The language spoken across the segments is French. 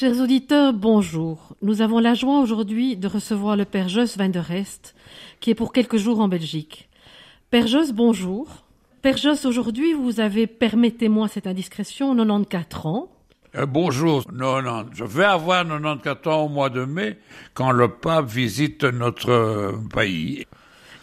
Chers auditeurs, bonjour. Nous avons la joie aujourd'hui de recevoir le Père Jos van der Rest, qui est pour quelques jours en Belgique. Père Jos, bonjour. Père Jos, aujourd'hui, vous avez, permettez-moi cette indiscrétion, 94 ans. Euh, bonjour, non, non, je vais avoir 94 ans au mois de mai quand le pape visite notre euh, pays.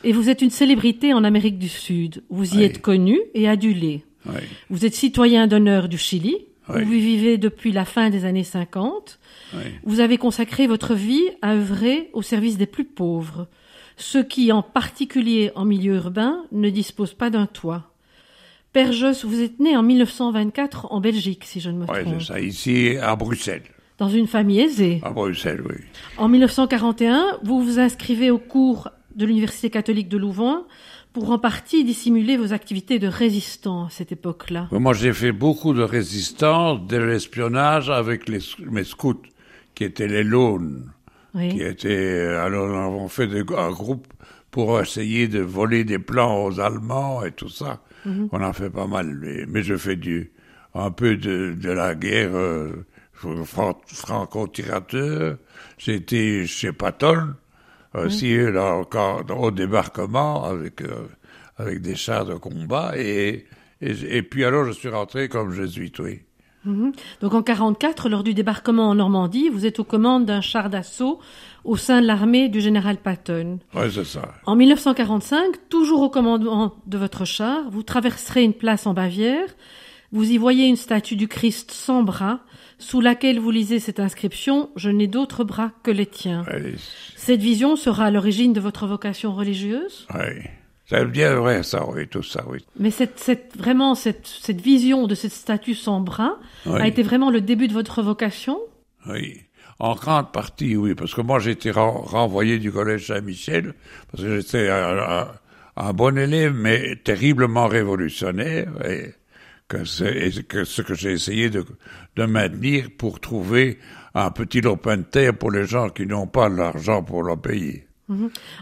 Et vous êtes une célébrité en Amérique du Sud. Vous y Oui. êtes connu et adulé. Oui. Vous êtes citoyen d'honneur du Chili, Oui. où vous vivez depuis la fin des années 50. Oui. Vous avez consacré votre vie à œuvrer au service des plus pauvres, ceux qui, en particulier en milieu urbain, ne disposent pas d'un toit. Père Josse, vous êtes né en 1924 en Belgique, si je ne me Oui, trompe, c'est ça, ici à Bruxelles. dans une famille aisée. À Bruxelles, oui. En 1941, vous vous inscrivez au cours de l'Université catholique de Louvain pour en partie dissimuler vos activités de résistant à cette époque-là. Moi, j'ai fait beaucoup de résistance, de l'espionnage avec les, mes scouts, qui étaient les qui Oui. étaient, alors, nous avons fait des- un groupe pour essayer de voler des plans aux Allemands et tout ça. On a fait pas mal, mais, mais je fais du, un peu de, de la guerre, euh, fran- franco-tirateur. Été chez Patton, aussi, là, encore, au débarquement, avec, euh, avec des chars de combat, et, et, et puis alors je suis rentré comme jésuite, oui. Mhm. Donc en 44, lors du débarquement en Normandie, vous êtes aux commandes d'un char d'assaut au sein de l'armée du général Patton. Ouais, c'est ça. En 1945, toujours au commandement de votre char, vous traverserez une place en Bavière. Vous y voyez une statue du Christ sans bras, sous laquelle vous lisez cette inscription Je n'ai d'autres bras que les tiens. Cette vision sera à l'origine de votre vocation religieuse? Ouais. C'est bien vrai, ça, oui, tout ça, oui. Mais cette, cette, vraiment, cette, cette vision de cette statue sans bras Oui. a été vraiment le début de votre vocation? Oui. En grande partie, oui, parce que moi, j'ai été ren- renvoyé du collège Saint-Michel, parce que j'étais un, un- un bon élève, mais terriblement révolutionnaire, et que que ce que j'ai essayé de, de maintenir pour trouver un petit lopin de terre pour les gens qui n'ont pas l'argent pour le payer.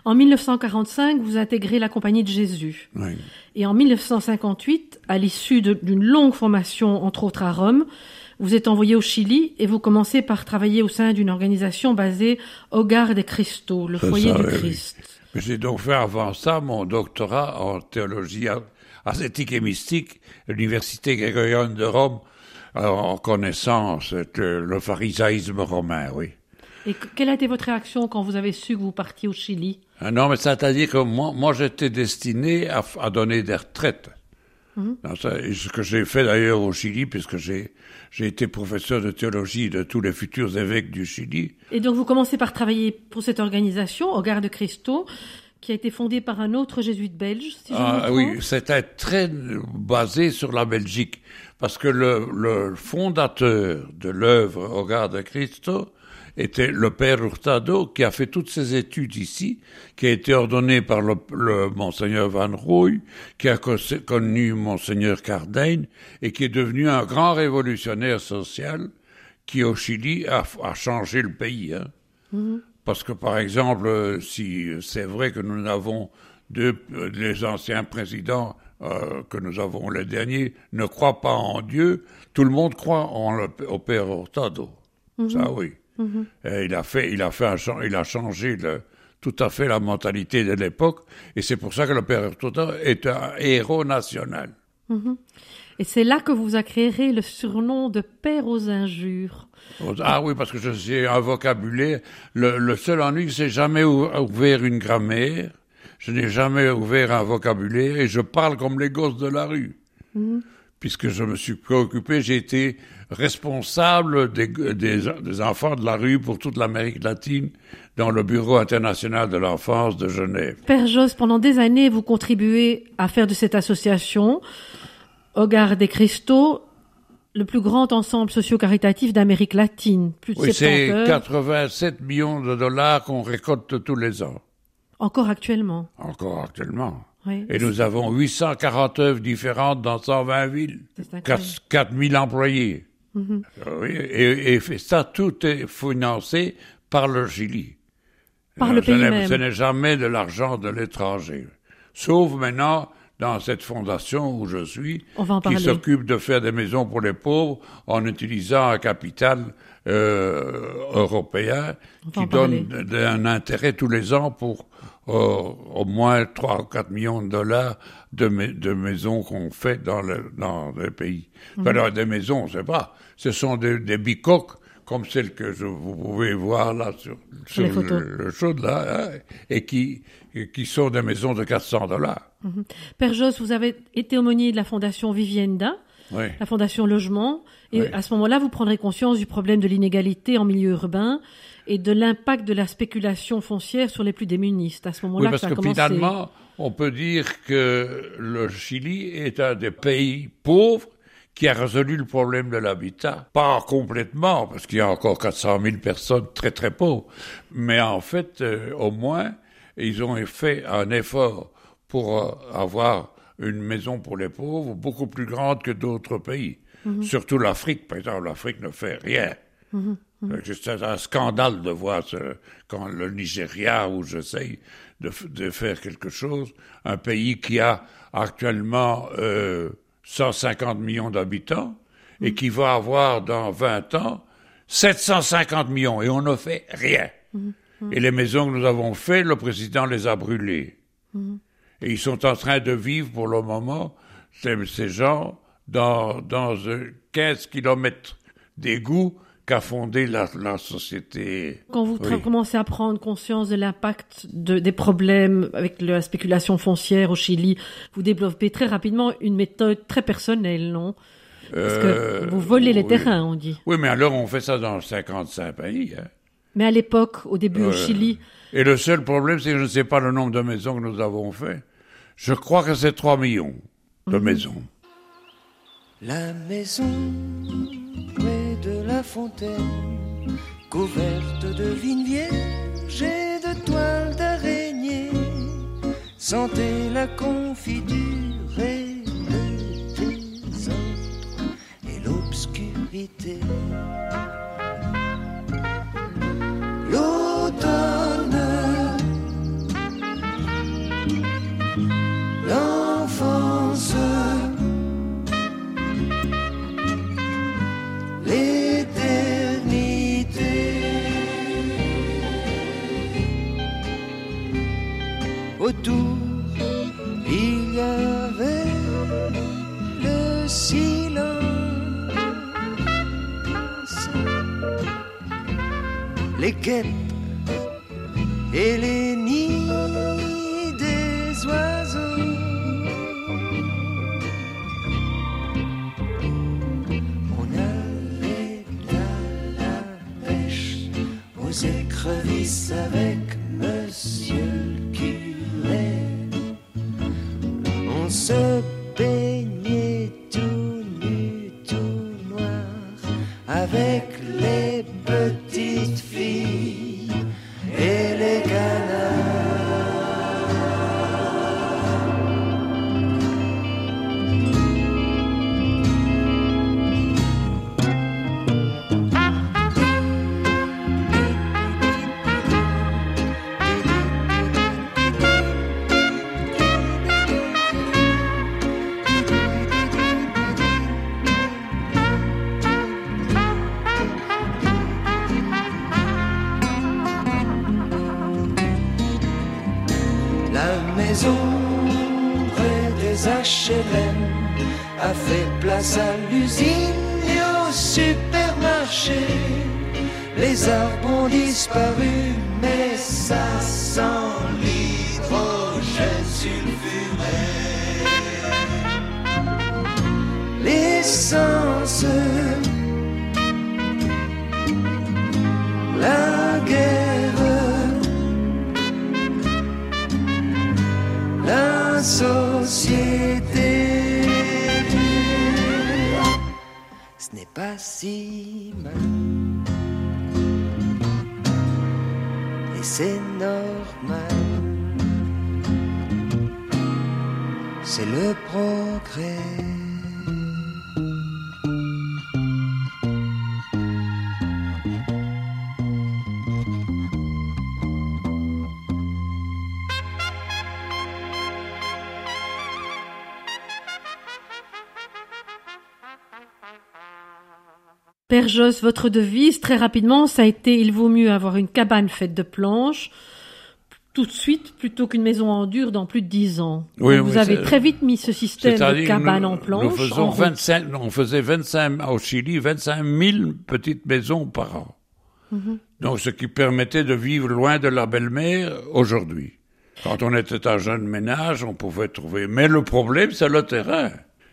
En 1945, vous intégrez la Compagnie de Jésus. Oui. Et en 1958, à l'issue d'une longue formation, entre autres à Rome, vous êtes envoyé au Chili et vous commencez par travailler au sein d'une organisation basée au Gare des Cristaux, le foyer ça, du oui. Christ. Mais J'ai donc fait avant ça mon doctorat en théologie ascétique et mystique l'Université grégorienne de Rome, alors, en connaissance le, le pharisaïsme romain, oui. Et que- quelle a été votre réaction quand vous avez su que vous partiez au Chili? Ah non, mais c'est-à-dire que moi, moi j'étais destiné à, donner des retraites. Ça- et ce que j'ai fait d'ailleurs au Chili, puisque j'ai été professeur de théologie de tous les futurs évêques du Chili. Et donc vous commencez par travailler pour cette organisation, au Gare de Cristaux, qui a été fondée par un autre jésuite belge, si je ne me Ah, oui, c'était très basé sur la Belgique, parce que le, le fondateur de l'œuvre Au Gare de Cristo était le père Hurtado, qui a fait toutes ses études ici, qui a été ordonné par le, le monseigneur Van Rooij, qui a co- connu monseigneur Cardin, et qui est devenu un grand révolutionnaire social, qui au Chili a, a changé le pays. Hein. Parce que, par exemple, euh, si c'est vrai que nous avons deux, euh, les anciens présidents euh, que nous avons, les derniers, ne croient pas en Dieu, tout le monde croit en le, au Père Hurtado. Ça, oui. Et il a fait, il a fait, un, il a changé le, tout à fait la mentalité de l'époque, et c'est pour ça que le Père Hurtado est un héros national. Et c'est là que vous a créé le surnom de Père aux injures. Ah oui, parce que je sais un vocabulaire. Le, le seul ennui, c'est jamais ou- ouvert une grammaire. Je n'ai jamais ouvert un vocabulaire et je parle comme les gosses de la rue. Puisque je me suis préoccupé, j'ai été responsable des, des, des enfants de la rue pour toute l'Amérique latine dans le Bureau international de l'enfance de Genève. Père Josse, pendant des années, vous contribuez à faire de cette association, au Gare des Cristaux, le plus grand ensemble socio-caritatif d'Amérique latine. Plus de Oui, 70 c'est œuvres, 87 millions de dollars qu'on récolte tous les ans, encore actuellement. encore actuellement. Oui. Et nous avons 840 œuvres différentes dans 120 villes. C'est incroyable. 4, 4000 employés. Mhm. Oui, et, et ça, tout est financé par le Chili. Par le ce pays même. Ce n'est jamais de l'argent de l'étranger. Sauf maintenant dans cette fondation où je suis, On qui s'occupe de faire des maisons pour les pauvres en utilisant un capital euh, européen On qui donne un intérêt tous les ans pour euh, au moins 3 ou 4 millions de dollars de, mai- de maisons qu'on fait dans le, dans le pays. Enfin, alors, des maisons, c'est pas. Ce sont des, des bicoques comme celles que je, vous pouvez voir là sur, le, le show de là, hein, et qui, et qui sont des maisons de 400 dollars. Père Josse, vous avez été aumônier de la fondation Vivienda, Oui. la fondation Logement, et Oui. à ce moment-là, vous prendrez conscience du problème de l'inégalité en milieu urbain et de l'impact de la spéculation foncière sur les plus démunis. À ce Oui, moment-là que parce ça a que commencé. finalement, on peut dire que le Chili est un des pays pauvres qui a résolu le problème de l'habitat. Pas complètement, parce qu'il y a encore 400 000 personnes très très pauvres. Mais en fait, euh, au moins, ils ont fait un effort pour euh, avoir une maison pour les pauvres beaucoup plus grande que d'autres pays. Surtout l'Afrique, par exemple, l'Afrique ne fait rien. Euh, C'est un scandale de voir ce- quand le Nigeria, où j'essaye de, de faire quelque chose, un pays qui a actuellement euh, 150 millions d'habitants et qui va avoir dans 20 ans 750 millions et on ne fait rien. Et les maisons que nous avons faites, le président les a brûlées. Et ils sont en train de vivre pour le moment, ces, ces gens, dans, dans euh, 15 kilomètres d'égout qu'a fondé la, la société. Quand vous Oui. commencez à prendre conscience de l'impact de, des problèmes avec la spéculation foncière au Chili, vous développez très rapidement une méthode très personnelle, non? Parce que Euh, vous volez les terrains, on dit. Oui, mais alors on fait ça dans 55 pays. Hein. Mais à l'époque, au début au Euh, Chili, Et le seul problème, c'est que je ne sais pas le nombre de maisons que nous avons fait. Je crois que c'est 3 millions de maisons. La maison fontaine, couverte de vignes vierges et de toiles d'araignée, sentez la confiture et le désordre et l'obscurité. vice près des HLM a fait place à l'usine et au supermarché. Les arbres ont disparu, mais ça sent l'hydrogène sulfuré. L'essence, la guerre. Société. Ce n'est pas si mal. Et c'est normal. C'est le progrès. Père Josse, votre devise, très rapidement, ça a été il vaut mieux avoir une cabane faite de planches tout de suite plutôt qu'une maison en dur dans plus de dix ans. Oui, vous oui, avez très vite mis ce système de cabane nous- en planches. Nous faisons en route. 25, on faisait 25, au Chili, 25 000 petites maisons par an. Mhm. Donc, ce qui permettait de vivre loin de la belle-mère aujourd'hui. Quand on était un jeune ménage, on pouvait trouver. Mais le problème, c'est le terrain.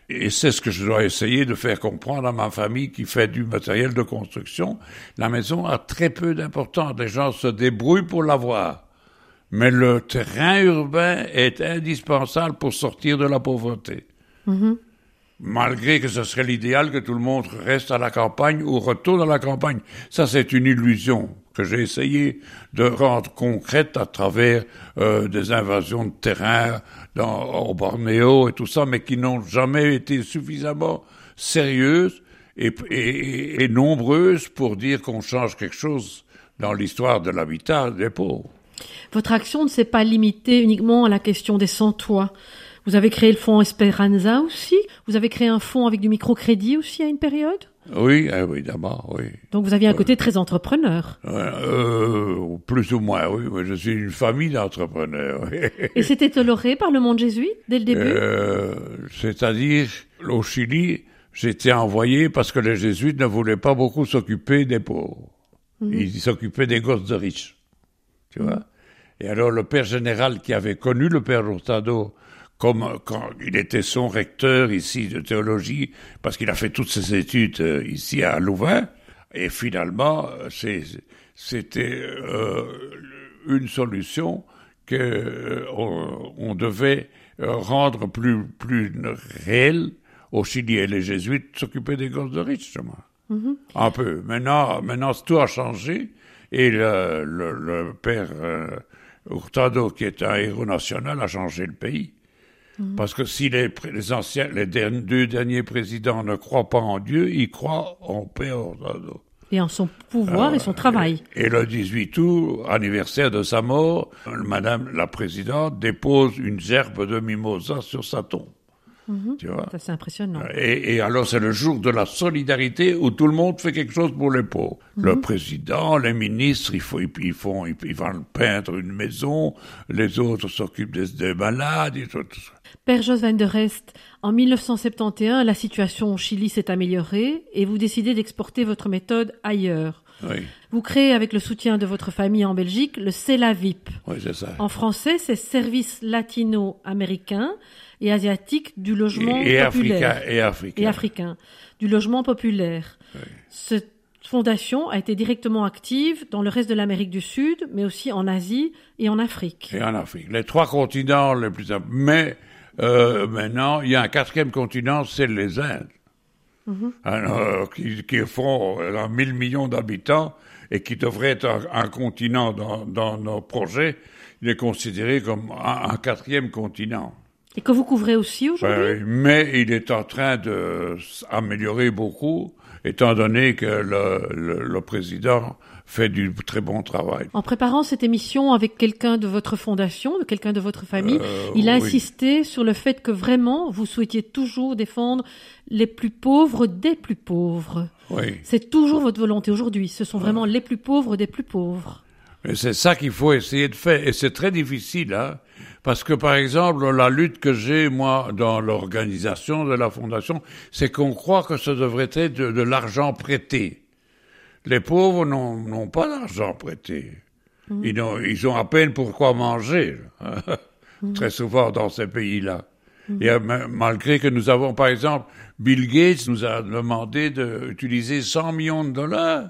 Et c'est ce que je dois essayer de faire comprendre à ma famille qui fait du matériel de construction. La maison a très peu d'importance. Les gens se débrouillent pour l'avoir. Mais le terrain urbain est indispensable pour sortir de la pauvreté. Malgré que ce serait l'idéal que tout le monde reste à la campagne ou retourne à la campagne. Ça, c'est une illusion que j'ai essayé de rendre concrète à travers euh, des invasions de terrain dans, au Bornéo et tout ça, mais qui n'ont jamais été suffisamment sérieuses et, et- et nombreuses pour dire qu'on change quelque chose dans l'histoire de l'habitat des pauvres. Votre action ne s'est pas limitée uniquement à la question des sans-toits. Vous avez créé le fonds Esperanza aussi. Vous avez créé un fonds avec du microcrédit aussi à une période. Oui, évidemment, oui. Donc vous aviez un côté très entrepreneur. Euh, plus ou moins, oui. Je suis une famille d'entrepreneurs. oui. Et c'était toléré par le monde jésuite dès le début? Euh, C'est-à-dire, au Chili, j'étais envoyé parce que les jésuites ne voulaient pas beaucoup s'occuper des pauvres. Ils s'occupaient des gosses de riches. Tu vois Et alors, le père général qui avait connu le père Hurtado comme quand il était son recteur ici de théologie, parce qu'il a fait toutes ses études euh, ici à Louvain, et finalement, euh, c'était euh, une solution que euh, on, devait euh, rendre plus plus réelle au Chili et les jésuites s'occupaient des gosses de riches, justement. Un peu. Maintenant, maintenant, tout a changé et le, le, le père euh, Hurtado, qui est un héros national, a changé le pays. Parce que si les, anciens, les derni- deux derniers présidents ne croient pas en Dieu, ils croient en père. Et en son pouvoir et son travail. Et le 18 août, anniversaire de sa mort, Madame la Présidente dépose une gerbe de mimosa sur sa tombe. Tu vois Ça, c'est impressionnant. et, et alors c'est le jour de la solidarité où tout le monde fait quelque chose pour les pauvres. Le président, les ministres, il faut, ils, ils font, ils, ils vont peindre une maison, les autres s'occupent des, des malades et tout, tout ça. Père Jos van der Rest, en 1971, la situation au Chili s'est améliorée et vous décidez d'exporter votre méthode ailleurs. Oui, Vous créez avec le soutien de votre famille en Belgique le CELAVIP. oui c'est ça. En français, c'est Service latino-américain et asiatique du logement Et, et populaire. africain, et africain. et africain, du logement populaire. Cette fondation a été directement active dans le reste de l'Amérique du Sud, mais aussi en Asie et en Afrique. Et en Afrique. Les trois continents les plus importants. Mais euh, maintenant, il y a un quatrième continent, c'est les Indes. Alors, qui, qui font euh, 1000 millions d'habitants et qui devrait être un, un continent dans, dans nos projets. Il est considéré comme un, un quatrième continent. Et que vous couvrez aussi aujourd'hui? Euh, mais il est en train de s'améliorer beaucoup, étant donné que le, le, le président fait du très bon travail. En préparant cette émission avec quelqu'un de votre fondation, de quelqu'un de votre famille, Euh, il a oui. insisté sur le fait que vraiment vous souhaitiez toujours défendre les plus pauvres des plus pauvres. Oui. C'est toujours votre volonté aujourd'hui. Ce sont vraiment les plus pauvres des plus pauvres. Et c'est ça qu'il faut essayer de faire. Et c'est très difficile, hein. Parce que, par exemple, la lutte que j'ai, moi, dans l'organisation de la fondation, c'est qu'on croit que ça devrait être de, de l'argent prêté. Les pauvres n'ont pas d'argent prêté. Ils, ont, ils ont à peine pour quoi manger, très souvent dans ces pays-là. Et euh, ma- malgré que nous avons, par exemple, Bill Gates nous a demandé d'utiliser 100 millions de dollars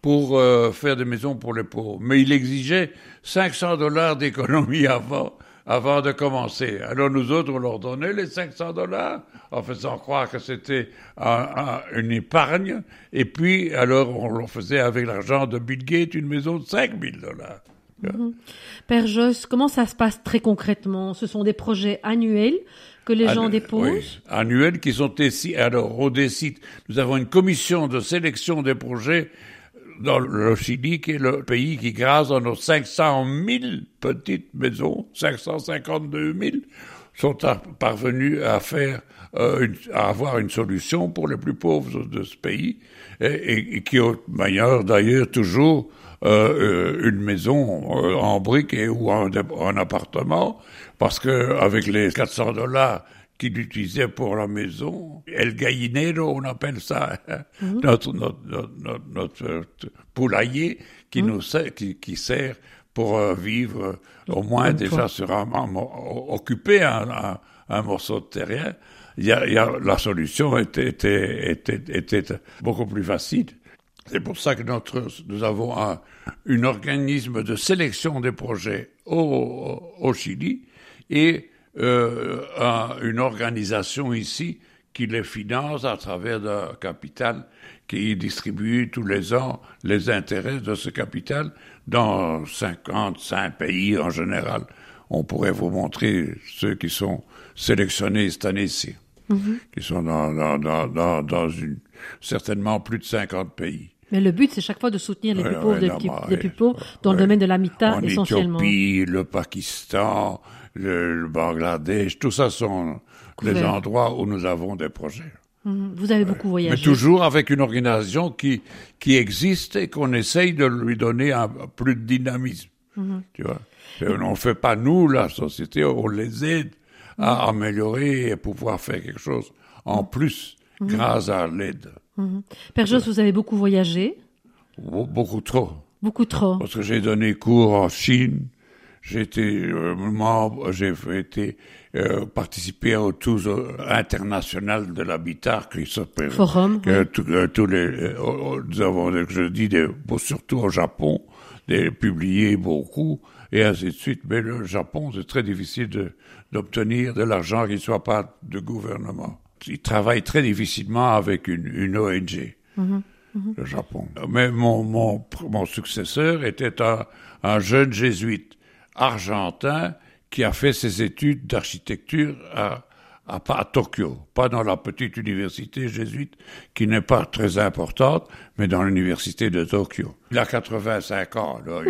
pour euh, faire des maisons pour les pauvres. Mais il exigeait 500 dollars d'économie avant, avant de commencer. Alors nous autres, on leur donnait les 500 dollars en faisant croire que c'était un- un- une épargne. Et puis, alors, on leur faisait avec l'argent de Bill Gates une maison de 5000 dollars. Père Josse, comment ça se passe très concrètement? Ce sont des projets annuels que les gens déposent? oui, annuels qui sont ici. Alors, on décide. Nous avons une commission de sélection des projets dans le Chili, qui est le pays qui, grâce à nos 500 000 petites maisons, 552 000, sont ar- parvenus à faire, euh, à avoir une solution pour les plus pauvres de ce pays et, qui ont d'ailleurs d'ailleurs toujours euh, euh, une maison euh, en briques et ou un, un appartement parce que avec les 400 dollars qu'il utilisait pour la maison, El Gallinero, on appelle ça, hein, notre, notre, notre, notre- poulailler qui nous sert, qui, qui sert pour euh, vivre euh, au moins déjà sur un, occuper un, un, un morceau de terrain. Il y a, il y a, la solution était, était, était, était beaucoup plus facile. C'est pour ça que notre, nous avons un, un organisme de sélection des projets au, au Chili et euh, un- une organisation ici qui les finance à travers d'un capital qui distribue tous les ans les intérêts de ce capital dans 55 pays en général. On pourrait vous montrer ceux qui sont sélectionnés cette année-ci, qui sont dans, dans, dans, dans, une, certainement plus de 50 pays. Mais le but, c'est chaque fois de soutenir les plus pauvres, ouais, bah, ouais. plus pauvres dans le domaine de l'habitat en essentiellement. Éthiopie, le Pakistan, le, le Bangladesh, tout ça sont les Couvert. endroits où nous avons des projets. Mhm. Vous avez beaucoup Mais voyagé. toujours avec une organisation qui, qui existe et qu'on essaye de lui donner un, plus de dynamisme. Mhm. Tu vois. On ne fait pas nous, la société, on les aide Mhm. à améliorer et pouvoir faire quelque chose en plus Mhm. grâce à l'aide. Père Josse, vous avez beaucoup voyagé, Be- Beaucoup trop. beaucoup trop. Parce que j'ai donné cours en Chine, j'ai été euh, membre, j'ai été euh, participé au tour euh, international de l'habitat qui s'appelle Forum, que oui. tout- euh, tous les euh, nous avons euh, je dis des, surtout au Japon des publiés beaucoup et ainsi de suite mais le Japon c'est très difficile d'obtenir de l'argent qui ne soit pas de gouvernement ils travaillent très difficilement avec une, une ONG le Japon. Mais mon, mon, mon successeur était un, un jeune jésuite argentin qui a fait ses études d'architecture à, à, à Tokyo, pas dans la petite université jésuite qui n'est pas très importante, mais dans l'université de Tokyo. Il a 85 ans, là.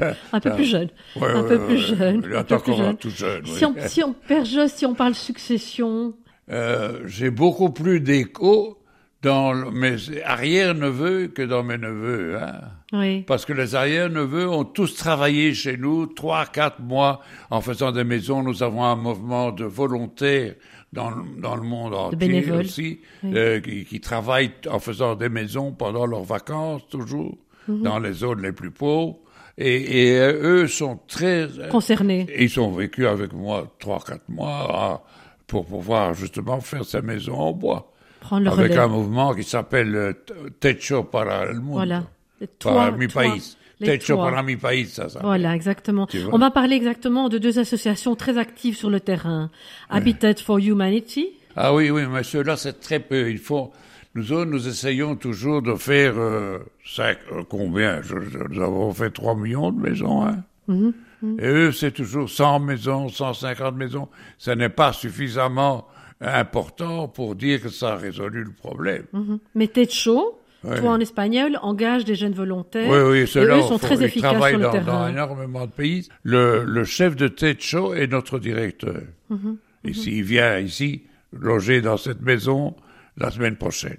Un peu plus jeune. Ouais, un ouais, peu ouais, plus jeune. Il est encore jeune. tout jeune. oui. Si on, si on, Père si on parle succession, Euh, j'ai beaucoup plus d'écho dans mes arrière-neveux que dans mes neveux. Hein. oui. Parce que les arrière-neveux ont tous travaillé chez nous trois, quatre mois en faisant des maisons. Nous avons un mouvement de volontaires dans, le- dans le monde entier aussi, Oui. euh, qui, qui travaillent en faisant des maisons pendant leurs vacances, toujours, Mhm. dans les zones les plus pauvres. Et, et euh, eux sont très... Concernés. Et Ils ont vécu avec moi trois, quatre mois à- pour pouvoir justement faire ces maisons en bois. Prendre le avec relais. un mouvement qui s'appelle euh, Techo para el mundo. Voilà. Les Para mi toits- país. Techo para mi país, ça s'appelle. Voilà, exactement. On va parler exactement de deux associations très actives sur le terrain. Habitat for Humanity. Ah oui, oui, mais ceux-là, c'est très peu. Il faut, nous autres, nous essayons toujours de faire euh, cinq, euh, combien? Je, je- Nous avons fait 3 millions de maisons, hein. Mhm, Et eux, c'est toujours 100 maisons, 150 maisons. Ce n'est pas suffisamment important pour dire que ça a résolu le problème. Mhm. Mais Techo, Ouais. toi en espagnol, engage des jeunes volontaires. Oui, oui, ceux-là sont très ils efficaces travaillent sur le dans, dans énormément de pays. Le, le chef de Techo est notre directeur. Ici, il vient ici loger dans cette maison la semaine prochaine.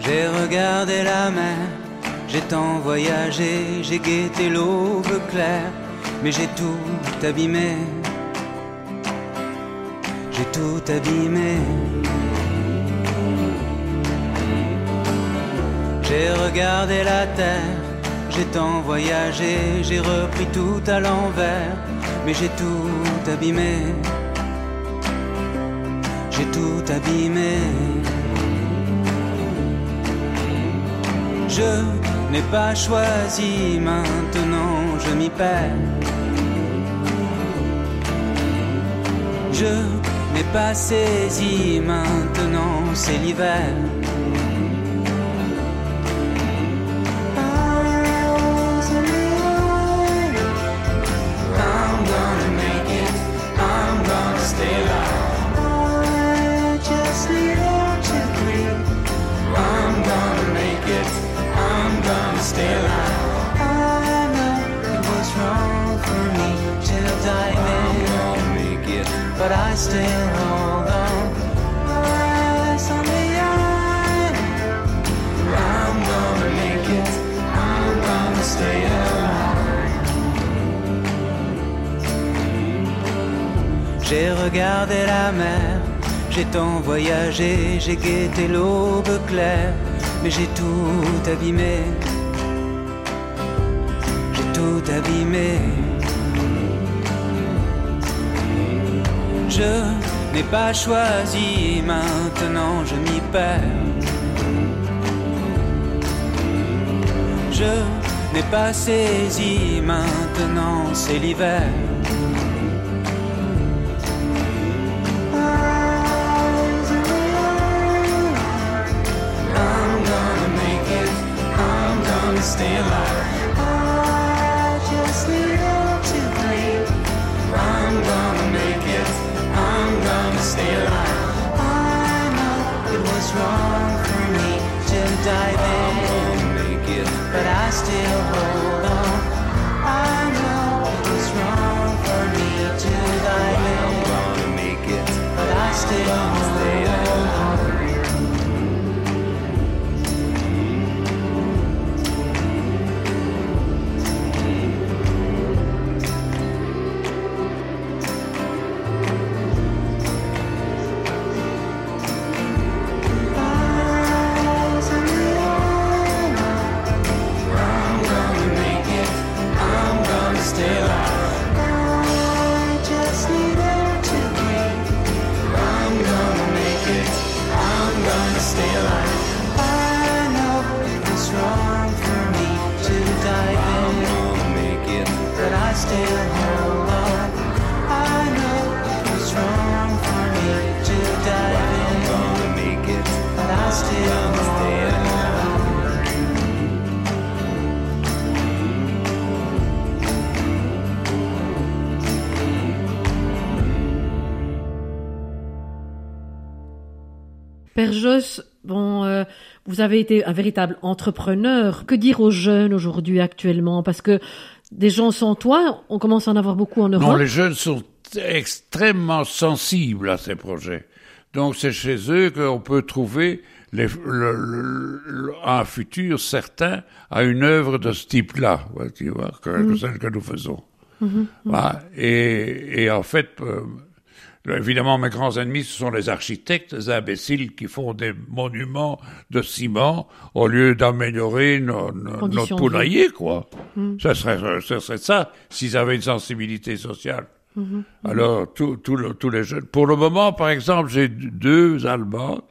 J'ai regardé la mer, j'ai tant voyagé, j'ai guetté l'aube claire, mais j'ai tout abîmé. J'ai tout abîmé. J'ai regardé la terre, j'ai tant voyagé, j'ai repris tout à l'envers, mais j'ai tout abîmé. J'ai tout abîmé. Je n'ai pas choisi, maintenant je m'y perds. Je n'ai pas saisi, maintenant c'est l'hiver. But I still hold on. Gonna make it. Stay alive. J'ai regardé la mer, j'ai tant voyagé, j'ai guetté l'aube claire, mais j'ai tout abîmé. J'ai tout abîmé. Je n'ai pas choisi, maintenant je m'y perds. Je n'ai pas saisi, maintenant c'est l'hiver. Stay alive. Stay alive. I know it was wrong for me to dive in, make it, but I still hold on. I know it was wrong for me to dive in, but I still stay alive. Père bon, euh, vous avez été un véritable entrepreneur. Que dire aux jeunes aujourd'hui actuellement? Parce que des gens sans toit, on commence à en avoir beaucoup en Europe. Non, les jeunes sont extrêmement sensibles à ces projets. Donc c'est chez eux qu'on peut trouver les- le- le- le- un futur certain à une œuvre de ce type-là, tu vois, que, que celle que nous faisons. Voilà. Et, et en fait, euh, évidemment, mes grands ennemis, ce sont les architectes, les imbéciles qui font des monuments de ciment au lieu d'améliorer no- no- notre poulailler, quoi. Ce serait, ce serait ça, s'ils avaient une sensibilité sociale. Alors, tous tous le- tous les jeunes. Pour le moment, par exemple, j'ai deux Allemandes,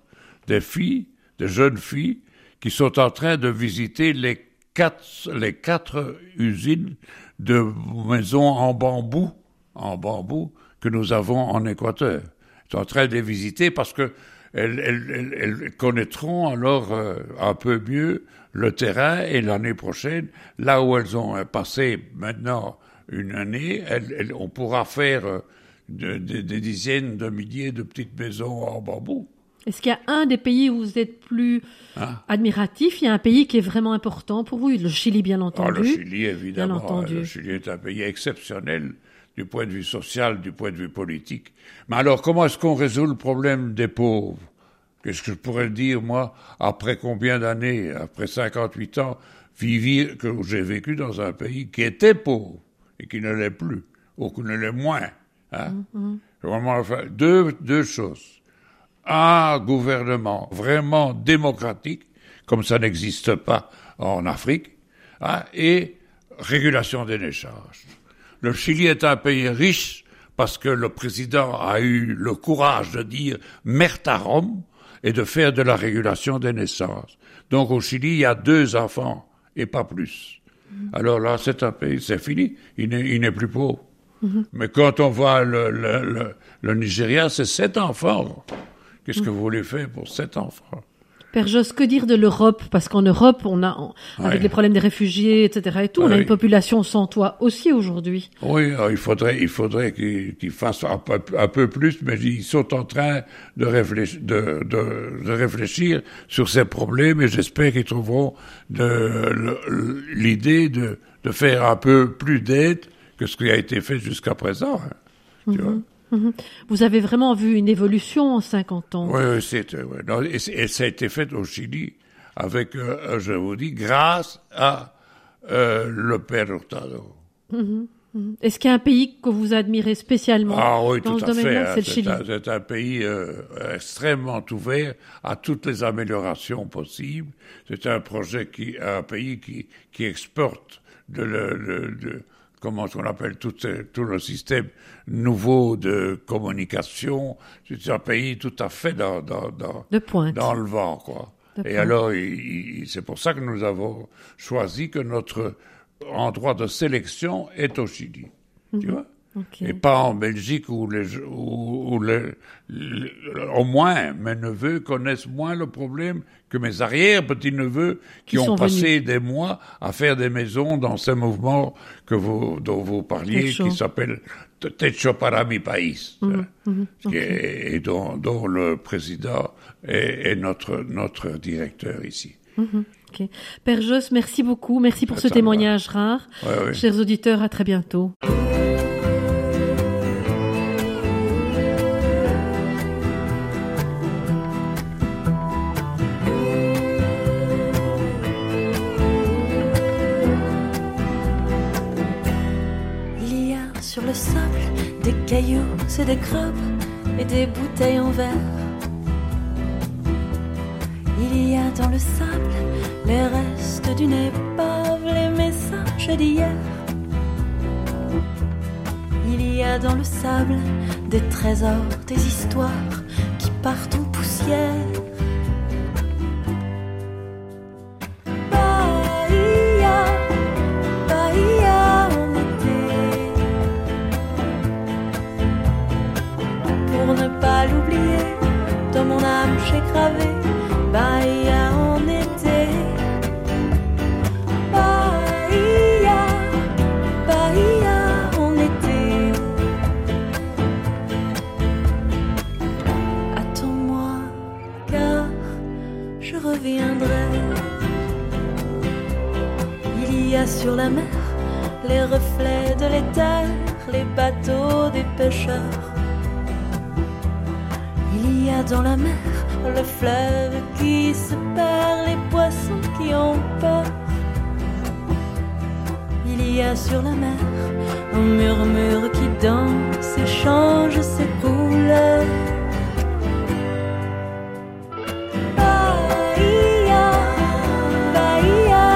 des filles, des jeunes filles, qui sont en train de visiter les quatre, les quatre usines de maisons en bambou, en bambou, que nous avons en Équateur. Ils sont en train de les visiter parce que elles, elles- elles- elles connaîtront alors euh, un peu mieux le terrain et l'année prochaine, là où elles ont euh, passé maintenant une année, elles- on pourra faire euh, de- de- des dizaines de milliers de petites maisons en bambou. Est-ce qu'il y a un des pays où vous êtes plus Hein? admiratif? Il y a un pays qui est vraiment important pour vous Le Chili, bien Ah, entendu. le Chili, évidemment. Bien entendu. Le Chili est un pays exceptionnel du point de vue social, du point de vue politique. Mais alors, comment est-ce qu'on résout le problème des pauvres? Qu'est-ce que je pourrais dire, moi, après combien d'années, après 58 ans, vivre, que j'ai vécu dans un pays qui était pauvre et qui ne l'est plus, ou qui ne l'est moins. Hein? Deux, deux choses. Un gouvernement vraiment démocratique, comme ça n'existe pas en Afrique, hein, et régulation des échanges. Le Chili est un pays riche parce que le président a eu le courage de dire mertarom et de faire de la régulation des naissances. Donc au Chili, il y a deux enfants et pas plus. Alors là, c'est un pays, c'est fini. Il n'est, plus pauvre. Mais quand on voit le, le, le, le Nigeria, c'est sept enfants. Qu'est-ce que vous voulez faire pour sept enfants? Père Josse, que dire de l'Europe? Parce qu'en Europe, on a, on- avec les problèmes des réfugiés, etc. et tout, on a une population sans toit aussi aujourd'hui. Oui, il faudrait, il faudrait qu'ils fassent un peu, un peu plus, mais ils sont en train de réfléchir, de, de, de réfléchir sur ces problèmes et j'espère qu'ils trouveront l'idée de, de faire un peu plus d'aide que ce qui a été fait jusqu'à présent. hein. Tu vois Vous avez vraiment vu une évolution en 50 ans. Oui, oui, c'est, euh. Non, et, ça a été fait au Chili avec, euh, je vous dis, grâce à euh, le père Hurtado. Est-ce qu'il y a un pays que vous admirez spécialement Ah oui, dans tout ce à fait. hein. C'est le Chili. un, c'est un pays euh, extrêmement ouvert à toutes les améliorations possibles. C'est un projet qui, un pays qui, qui exporte de, le, le- de- comment on appelle tout, tout le système nouveau de communication. C'est un pays tout à fait dans, dans, dans, De pointe. dans le vent, quoi. De Et pointe. alors, c'est pour ça que nous avons choisi que notre endroit de sélection est au Chili. Tu vois? Mhm. Et pas en Belgique où, les, où, où les- les- au moins mes neveux connaissent moins le problème que mes arrière-petits-neveux qui, ont passé des mois à faire des maisons dans ce mouvement que vous, dont vous parliez, Techo. qui s'appelle Te- Techo para mi país, Mhm, et dont, dont le président est, est notre, notre directeur ici. Ok. Père Josse, merci beaucoup. Merci pour ce témoignage rare. Ouais, ouais. Chers auditeurs, à très bientôt. Et des crabes et des bouteilles en verre. Il y a dans le sable les restes d'une épave, les messages d'hier. Il y a dans le sable des trésors, des histoires qui partent en poussière. Dans mon âme j'ai gravé Bahia en été. Bahia, Bahia en été. Attends-moi, car je reviendrai. Il y a sur la mer les reflets de l'éther, les bateaux des pêcheurs. Dans la mer le fleuve qui se perd, les poissons qui ont peur. Il y a sur la mer un murmure qui danse et change ses couleurs. Bahia, Bahia